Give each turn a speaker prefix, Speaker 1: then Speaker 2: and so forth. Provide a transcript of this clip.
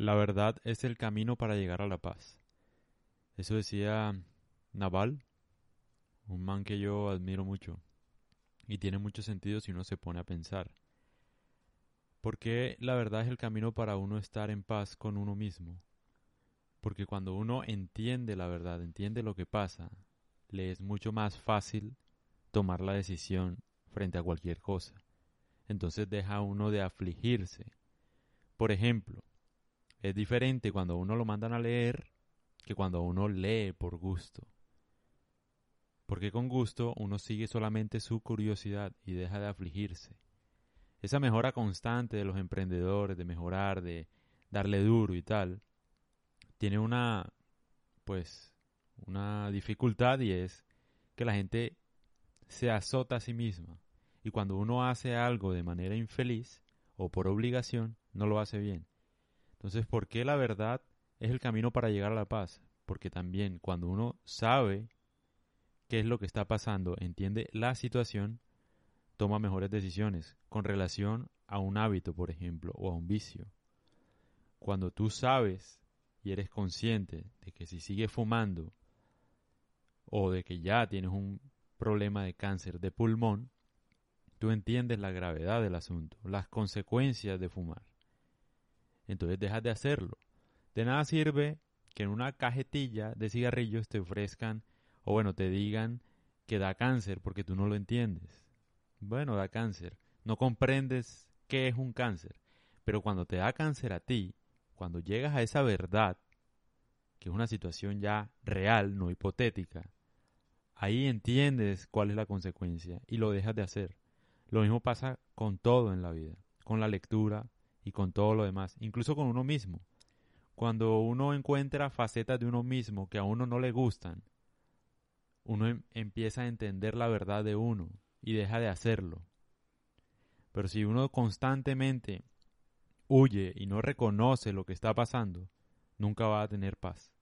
Speaker 1: La verdad es el camino para llegar a la paz. Eso decía Naval, un man que yo admiro mucho. Y tiene mucho sentido si uno se pone a pensar. Porque la verdad es el camino para uno estar en paz con uno mismo. Porque cuando uno entiende la verdad, entiende lo que pasa, le es mucho más fácil tomar la decisión frente a cualquier cosa. Entonces deja uno de afligirse. Por ejemplo, es diferente cuando uno lo mandan a leer que cuando uno lee por gusto. Porque con gusto uno sigue solamente su curiosidad y deja de afligirse. Esa mejora constante de los emprendedores, de mejorar, de darle duro y tal, tiene una, pues, una dificultad y es que la gente se azota a sí misma. Y cuando uno hace algo de manera infeliz o por obligación, no lo hace bien. Entonces, ¿por qué la verdad es el camino para llegar a la paz? Porque también cuando uno sabe qué es lo que está pasando, entiende la situación, toma mejores decisiones con relación a un hábito, por ejemplo, o a un vicio. Cuando tú sabes y eres consciente de que si sigues fumando o de que ya tienes un problema de cáncer de pulmón, tú entiendes la gravedad del asunto, las consecuencias de fumar entonces dejas de hacerlo. De nada sirve que en una cajetilla de cigarrillos te ofrezcan o bueno, te digan que da cáncer porque tú no lo entiendes. Bueno, da cáncer. No comprendes qué es un cáncer. Pero cuando te da cáncer a ti, cuando llegas a esa verdad, que es una situación ya real, no hipotética, ahí entiendes cuál es la consecuencia y lo dejas de hacer. Lo mismo pasa con todo en la vida, con la lectura, y con todo lo demás, incluso con uno mismo. Cuando uno encuentra facetas de uno mismo que a uno no le gustan, uno em, empieza a entender la verdad de uno y deja de hacerlo. Pero si uno constantemente huye y no reconoce lo que está pasando, nunca va a tener paz.